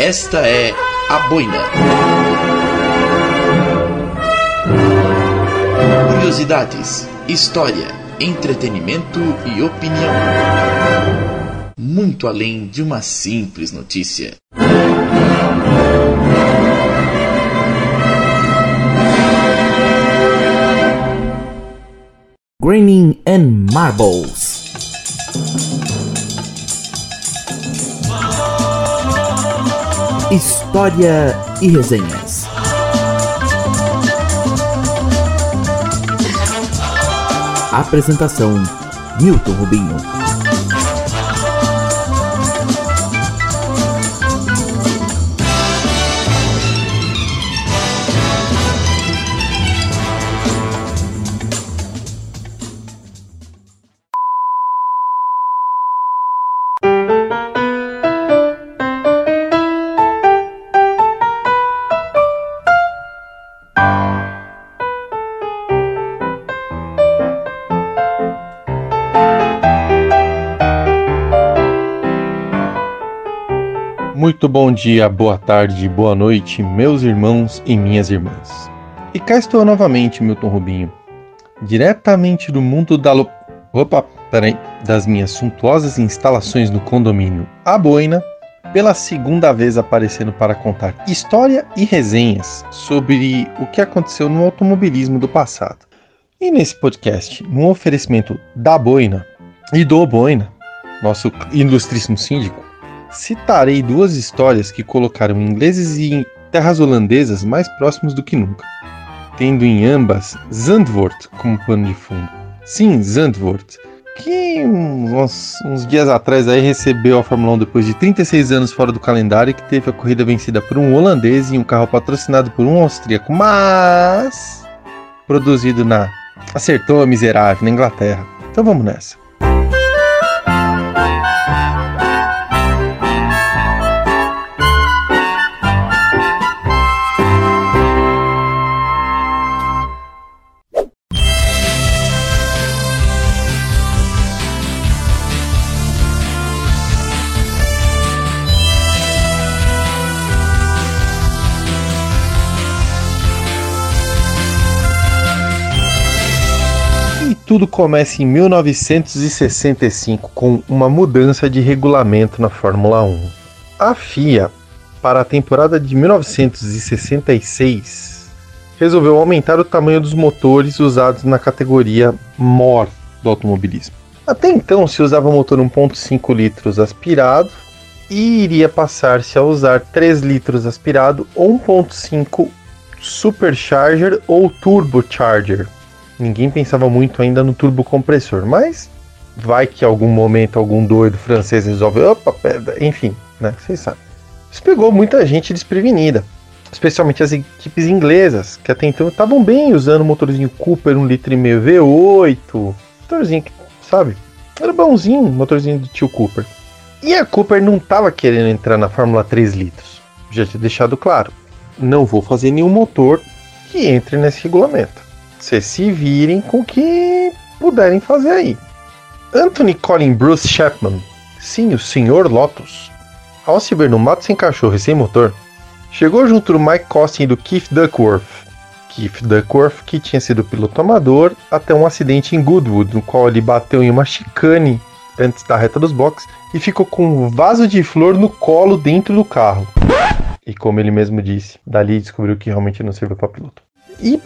Esta é a boina. Curiosidades, história, entretenimento e opinião. Muito além de uma simples notícia. Graining and Marbles. História e resenhas. Apresentação: Milton Rubinho. Muito bom dia, boa tarde, boa noite, meus irmãos e minhas irmãs. E cá estou novamente, Milton Rubinho, diretamente do mundo da lo... Opa, peraí, das minhas suntuosas instalações no condomínio A Boina, pela segunda vez aparecendo para contar história e resenhas sobre o que aconteceu no automobilismo do passado. E nesse podcast, no oferecimento da Boina e do Boina, nosso ilustríssimo síndico, citarei duas histórias que colocaram ingleses e terras holandesas mais próximos do que nunca, tendo em ambas Zandvoort como pano de fundo. Sim, Zandvoort, que uns, uns, dias atrás aí recebeu a Fórmula 1 depois de 36 anos fora do calendário e que teve a corrida vencida por um holandês e um carro patrocinado por um austríaco, mas produzido na acertou a miserável na Inglaterra. Então vamos nessa. Tudo começa em 1965 com uma mudança de regulamento na Fórmula 1. A FIA, para a temporada de 1966, resolveu aumentar o tamanho dos motores usados na categoria MOR do automobilismo. Até então se usava motor 1.5 litros aspirado e iria passar-se a usar 3 litros aspirado ou 1.5 supercharger ou turbocharger ninguém pensava muito ainda no turbocompressor, mas vai que algum momento algum doido francês resolve, opa, enfim, né? Vocês sabem. Isso pegou muita gente desprevenida, especialmente as equipes inglesas, que até então estavam bem usando o motorzinho Cooper 1,5 litro e meio V8, motorzinho que, sabe, era bonzinho, motorzinho do tio Cooper. E a Cooper não estava querendo entrar na Fórmula 3 litros. Já tinha deixado claro, não vou fazer nenhum motor que entre nesse regulamento. Vocês se virem com o que puderem fazer aí. Anthony Colin Bruce Chapman, sim, o Senhor Lotus, ao se ver no mato sem cachorro e sem motor, chegou junto do Mike Costin e do Keith Duckworth. Keith Duckworth, que tinha sido piloto amador até um acidente em Goodwood, no qual ele bateu em uma chicane antes da reta dos boxes e ficou com um vaso de flor no colo dentro do carro. E como ele mesmo disse, dali descobriu que realmente não serviu para piloto. E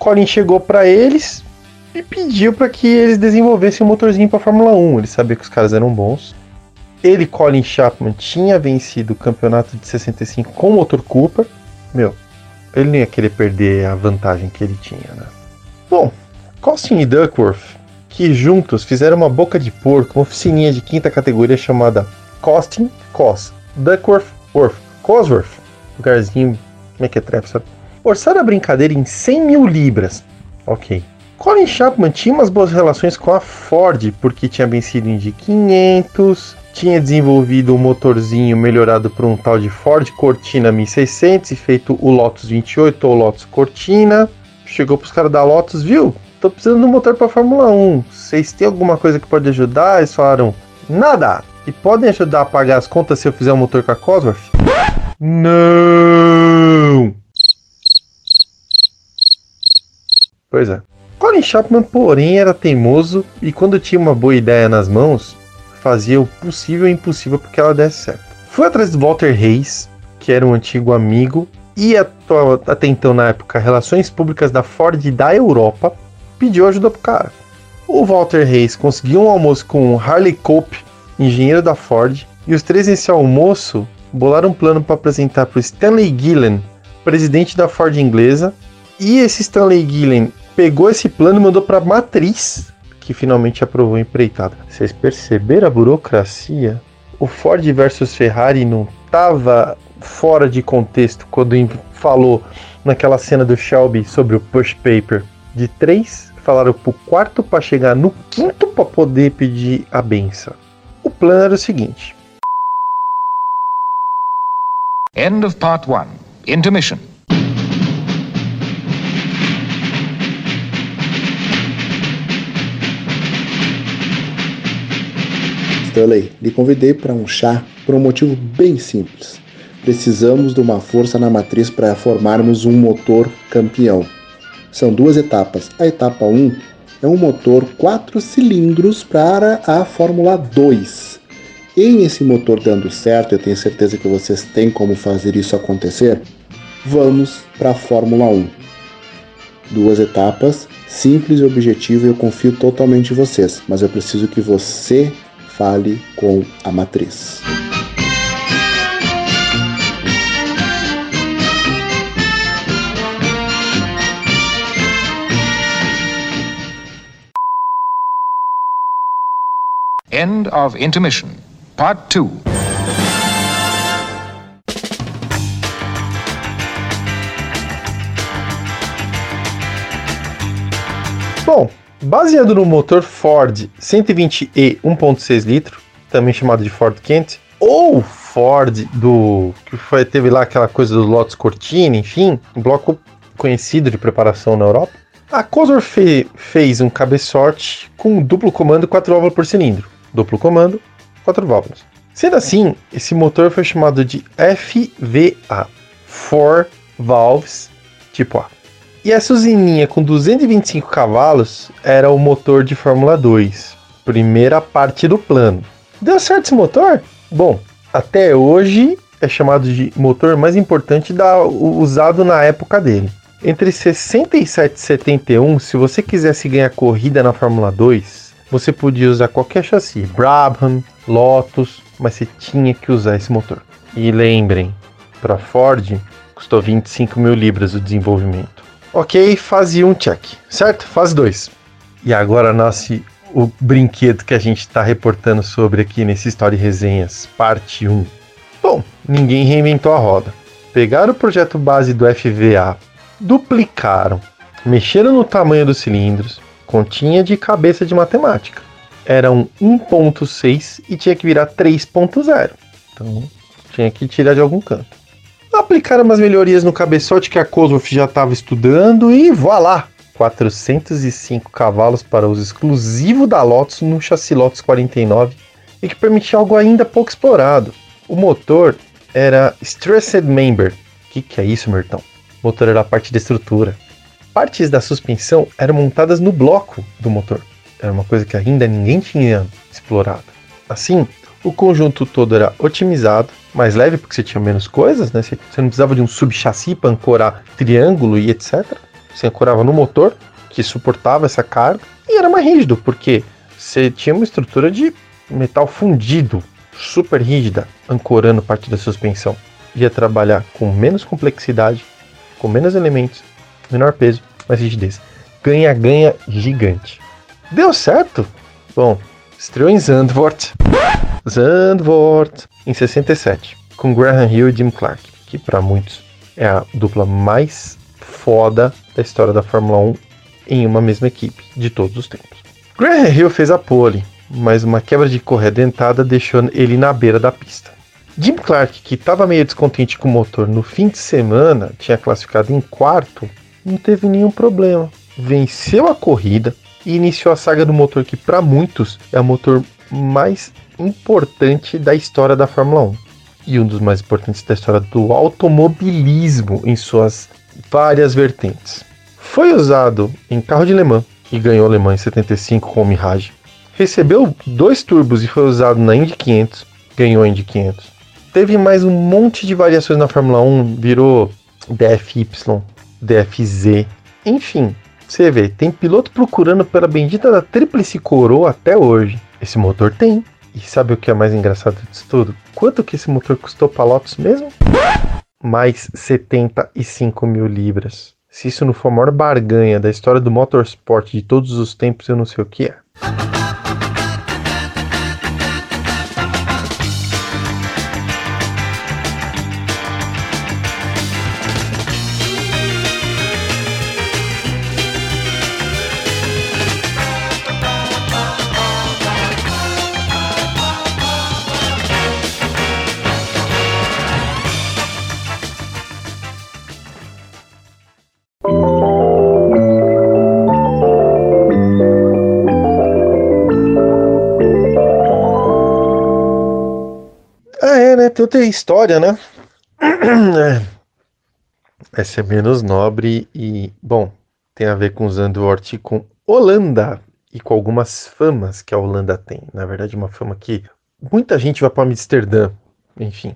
Colin chegou para eles e pediu para que eles desenvolvessem um motorzinho para Fórmula 1. Ele sabia que os caras eram bons. Ele, Colin Chapman, tinha vencido o campeonato de 65 com o motor Cooper. Meu, ele não ia querer perder a vantagem que ele tinha, né? Bom, Costin e Duckworth, que juntos fizeram uma boca de porco, uma oficininha de quinta categoria chamada Costin Cos, Duckworth Worth, Cosworth, lugarzinho, como é que é trap, sabe? Orçaram a brincadeira em 100 mil libras. Ok. Colin Chapman tinha umas boas relações com a Ford, porque tinha vencido em Indy 500, tinha desenvolvido um motorzinho melhorado por um tal de Ford Cortina 1600 e feito o Lotus 28 ou Lotus Cortina. Chegou pros caras da Lotus, viu? Tô precisando de um motor para Fórmula 1. Vocês têm alguma coisa que pode ajudar? Eles falaram, nada. E podem ajudar a pagar as contas se eu fizer um motor com a Cosworth? Não! Pois é. Colin Chapman, porém, era teimoso e quando tinha uma boa ideia nas mãos, fazia o possível e impossível para que ela desse certo. Foi atrás do Walter Reis, que era um antigo amigo e atual, até então na época relações públicas da Ford da Europa, pediu ajuda pro cara. O Walter Reis conseguiu um almoço com Harley Cope, engenheiro da Ford, e os três nesse almoço bolaram um plano para apresentar para Stanley Gillen, presidente da Ford inglesa, e esse Stanley Gillen pegou esse plano e mandou para matriz, que finalmente aprovou a empreitada. Vocês perceberam a burocracia? O Ford versus Ferrari não estava fora de contexto quando falou naquela cena do Shelby sobre o push paper. De três, falaram pro quarto para chegar no quinto para poder pedir a benção. O plano era o seguinte: End of part one. Intermission. Stanley, lhe convidei para um chá por um motivo bem simples. Precisamos de uma força na matriz para formarmos um motor campeão. São duas etapas. A etapa 1 é um motor 4 cilindros para a Fórmula 2. Em esse motor dando certo, eu tenho certeza que vocês têm como fazer isso acontecer. Vamos para a Fórmula 1. Duas etapas, simples e objetivo, eu confio totalmente em vocês, mas eu preciso que você fale com a matriz. End of intermission. Part 2. Baseado no motor Ford 120E 1.6 litro, também chamado de Ford Kent, ou Ford do que foi teve lá aquela coisa do Lotus Cortina, enfim, um bloco conhecido de preparação na Europa. A Cosworth fe fez um cabeçote com duplo comando, quatro válvulas por cilindro. Duplo comando, quatro válvulas. Sendo assim, esse motor foi chamado de FVA, Four Valves Tipo A. E essa usininha com 225 cavalos era o motor de Fórmula 2, primeira parte do plano. Deu certo esse motor? Bom, até hoje é chamado de motor mais importante da, usado na época dele. Entre 67 e 71, se você quisesse ganhar corrida na Fórmula 2, você podia usar qualquer chassi, Brabham, Lotus, mas você tinha que usar esse motor. E lembrem, para Ford custou 25 mil libras o desenvolvimento. Ok, fase 1 check, certo? Fase 2. E agora nasce o brinquedo que a gente está reportando sobre aqui nesse e Resenhas, parte 1. Bom, ninguém reinventou a roda. Pegaram o projeto base do FVA, duplicaram, mexeram no tamanho dos cilindros, continha de cabeça de matemática. Era um 1.6 e tinha que virar 3.0. Então, tinha que tirar de algum canto. Aplicaram umas melhorias no cabeçote que a Cosworth já estava estudando e voilá! 405 cavalos para uso exclusivo da Lotus no chassi Lotus 49 e que permitia algo ainda pouco explorado. O motor era Stressed Member. O que, que é isso, Mertão? O motor era a parte da estrutura. Partes da suspensão eram montadas no bloco do motor. Era uma coisa que ainda ninguém tinha explorado. Assim, o conjunto todo era otimizado, mais leve porque você tinha menos coisas, né? Você não precisava de um subchassi para ancorar triângulo e etc. Você ancorava no motor, que suportava essa carga, e era mais rígido, porque você tinha uma estrutura de metal fundido, super rígida, ancorando parte da suspensão. Ia trabalhar com menos complexidade, com menos elementos, menor peso, mais rigidez. Ganha-ganha gigante. Deu certo? Bom, estreou em Zandvoort. Zandvoort, em 67, com Graham Hill e Jim Clark, que para muitos é a dupla mais foda da história da Fórmula 1 em uma mesma equipe de todos os tempos. Graham Hill fez a pole, mas uma quebra de correia dentada deixou ele na beira da pista. Jim Clark, que estava meio descontente com o motor no fim de semana, tinha classificado em quarto, não teve nenhum problema. Venceu a corrida e iniciou a saga do motor que para muitos é o motor mais importante da história da Fórmula 1. e um dos mais importantes da história do automobilismo em suas várias vertentes. Foi usado em carro de Le Mans, que ganhou Le Mans em 75 com o Mirage. Recebeu dois turbos e foi usado na Indy 500, ganhou a Indy 500. Teve mais um monte de variações na Fórmula 1, virou DFY, DFZ, enfim. Você vê, tem piloto procurando pela bendita da tríplice coroa até hoje. Esse motor tem. E sabe o que é mais engraçado disso tudo? Quanto que esse motor custou para Lotus mesmo? Mais 75 mil libras. Se isso não for a maior barganha da história do motorsport de todos os tempos, eu não sei o que é. Tem história, né? É. Essa é menos nobre e, bom, tem a ver com Zandvoort e com Holanda e com algumas famas que a Holanda tem. Na verdade, uma fama que muita gente vai para Amsterdã, enfim.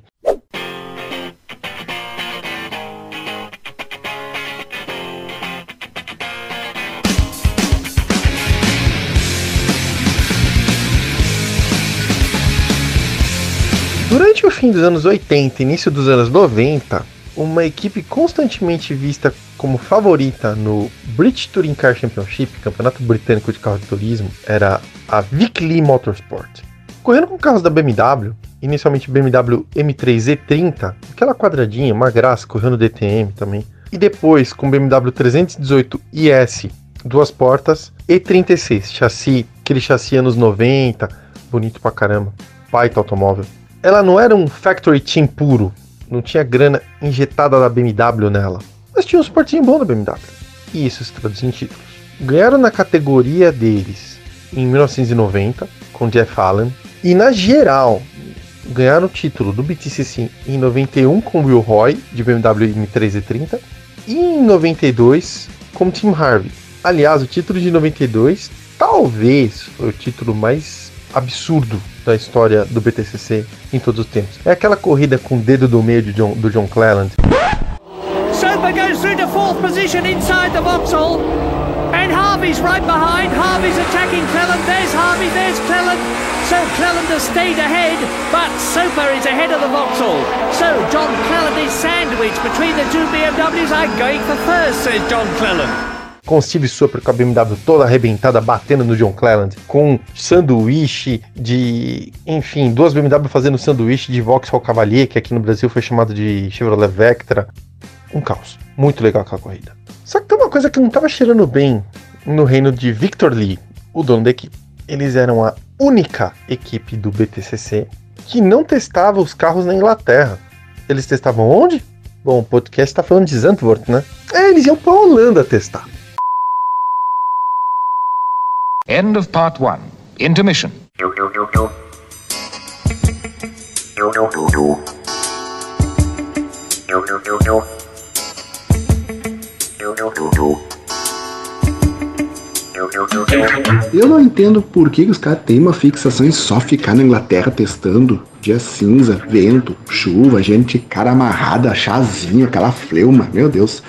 Fim dos anos 80 e início dos anos 90, uma equipe constantemente vista como favorita no British Touring Car Championship, campeonato britânico de carro de turismo, era a Vic Motorsport. Correndo com carros da BMW, inicialmente BMW M3 E30, aquela quadradinha, uma graça, correndo DTM também, e depois com BMW 318 IS, duas portas, E36, chassi, aquele chassi anos 90, bonito pra caramba, baita automóvel ela não era um factory team puro, não tinha grana injetada da BMW nela, mas tinha um suportinho bom da BMW. E isso se traduz em títulos. Ganharam na categoria deles em 1990 com Jeff Allen e na geral ganharam o título do BTCC em 91 com Will Roy de BMW M3 E30 e em 92 com Tim Harvey. Aliás, o título de 92 talvez foi o título mais absurdo da história do BTCC em todos os tempos. É aquela corrida com o dedo do meio de John, do John Cleland. Soper goes through to fourth position inside the Vauxhall. And Harvey's right behind. Harvey's attacking Cleland. There's Harvey, there's Cleland. So Cleland has stayed ahead, but Soper is ahead of the Vauxhall. So John Cleland is sandwiched between the two BMWs. I'm going for first, says John Cleland. Com Steve Super com a BMW toda arrebentada, batendo no John Cleland, com sanduíche de. Enfim, duas BMW fazendo sanduíche de Vauxhall Cavalier, que aqui no Brasil foi chamado de Chevrolet Vectra. Um caos. Muito legal aquela corrida. Só que tem uma coisa que não estava cheirando bem no reino de Victor Lee, o dono da equipe. Eles eram a única equipe do BTCC que não testava os carros na Inglaterra. Eles testavam onde? Bom, o podcast está falando de Zandvoort, né? É, eles iam para Holanda testar. End of part one. Intermission. Eu não entendo por que os caras têm uma fixação em só ficar na Inglaterra testando. Dia cinza, vento, chuva, gente, cara amarrada, chazinho, aquela fleuma, meu Deus.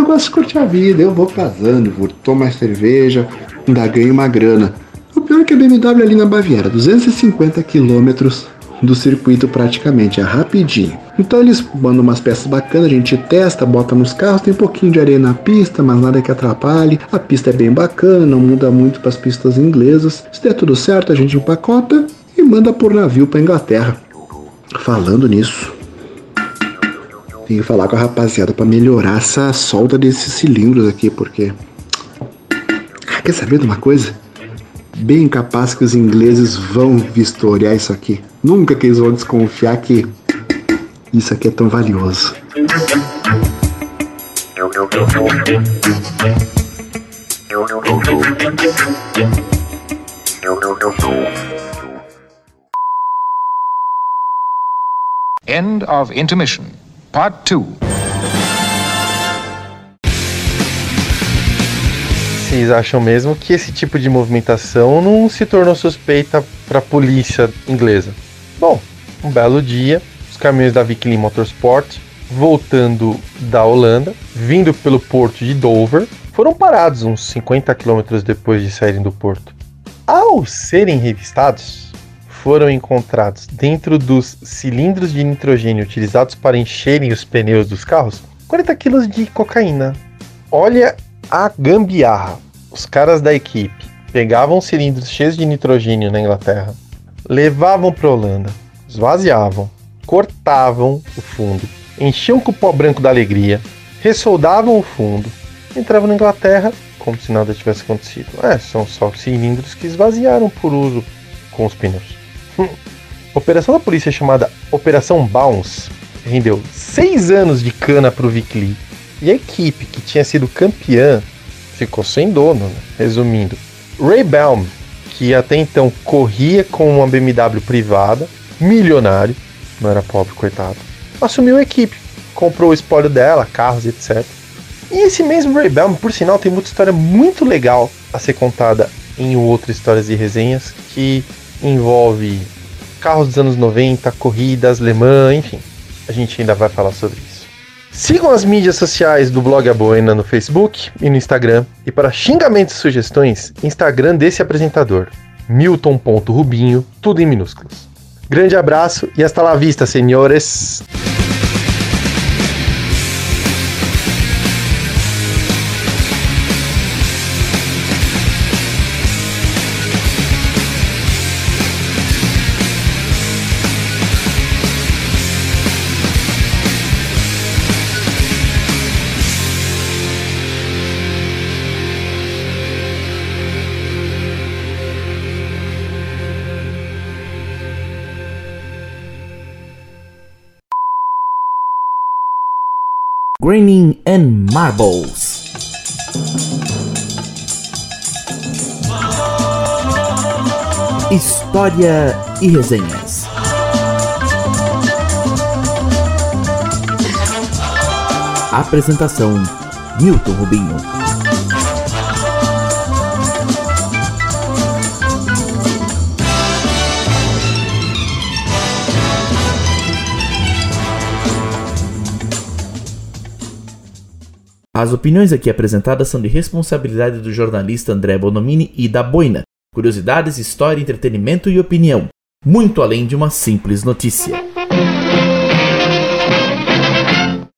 Eu gosto de curtir a vida, eu vou casando, vou tomar cerveja, ainda ganho uma grana. O pior é que a BMW ali na Baviera, 250 quilômetros do circuito praticamente, é rapidinho. Então eles mandam umas peças bacanas, a gente testa, bota nos carros, tem um pouquinho de areia na pista, mas nada que atrapalhe. A pista é bem bacana, não muda muito para as pistas inglesas. Se der tudo certo, a gente empacota e manda por navio para Inglaterra. Falando nisso, tem que falar com a rapaziada para melhorar essa solda desses cilindros aqui, porque ah, quer saber de uma coisa? Bem capaz que os ingleses vão vistoriar isso aqui. Nunca que eles vão desconfiar que isso aqui é tão valioso. End of intermission. Part 2. Vocês acham mesmo que esse tipo de movimentação não se tornou suspeita para a polícia inglesa? Bom, um belo dia, os caminhões da Viking Motorsport, voltando da Holanda, vindo pelo porto de Dover, foram parados uns 50 quilômetros depois de saírem do porto. Ao serem revistados, foram encontrados dentro dos cilindros de nitrogênio utilizados para encherem os pneus dos carros 40 quilos de cocaína. Olha a gambiarra. Os caras da equipe pegavam cilindros cheios de nitrogênio na Inglaterra, levavam para Holanda, esvaziavam, cortavam o fundo, enchiam com o pó branco da alegria, ressoldavam o fundo, entravam na Inglaterra como se nada tivesse acontecido. É, são só cilindros que esvaziaram por uso com os pneus. Hum. Operação da polícia chamada Operação Bounce rendeu seis anos de cana para o Vic Lee. E a equipe que tinha sido campeã ficou sem dono, né? resumindo. Ray Baum, que até então corria com uma BMW privada, milionário, não era pobre, coitado, assumiu a equipe, comprou o espólio dela, carros, etc. E esse mesmo Ray Baum, por sinal, tem muita história muito legal a ser contada em outras histórias e resenhas que envolve carros dos anos 90, corridas, Le Mans, enfim. A gente ainda vai falar sobre isso. Sigam as mídias sociais do blog A Boina no Facebook e no Instagram. E para xingamentos e sugestões, Instagram desse apresentador, milton.rubinho, tudo em minúsculos. Grande abraço e hasta la vista, senhores! Graining and Marbles. História e resenhas. Apresentação: Milton Rubinho. As opiniões aqui apresentadas são de responsabilidade do jornalista André Bonomini e da Boina. Curiosidades, história, entretenimento e opinião. Muito além de uma simples notícia.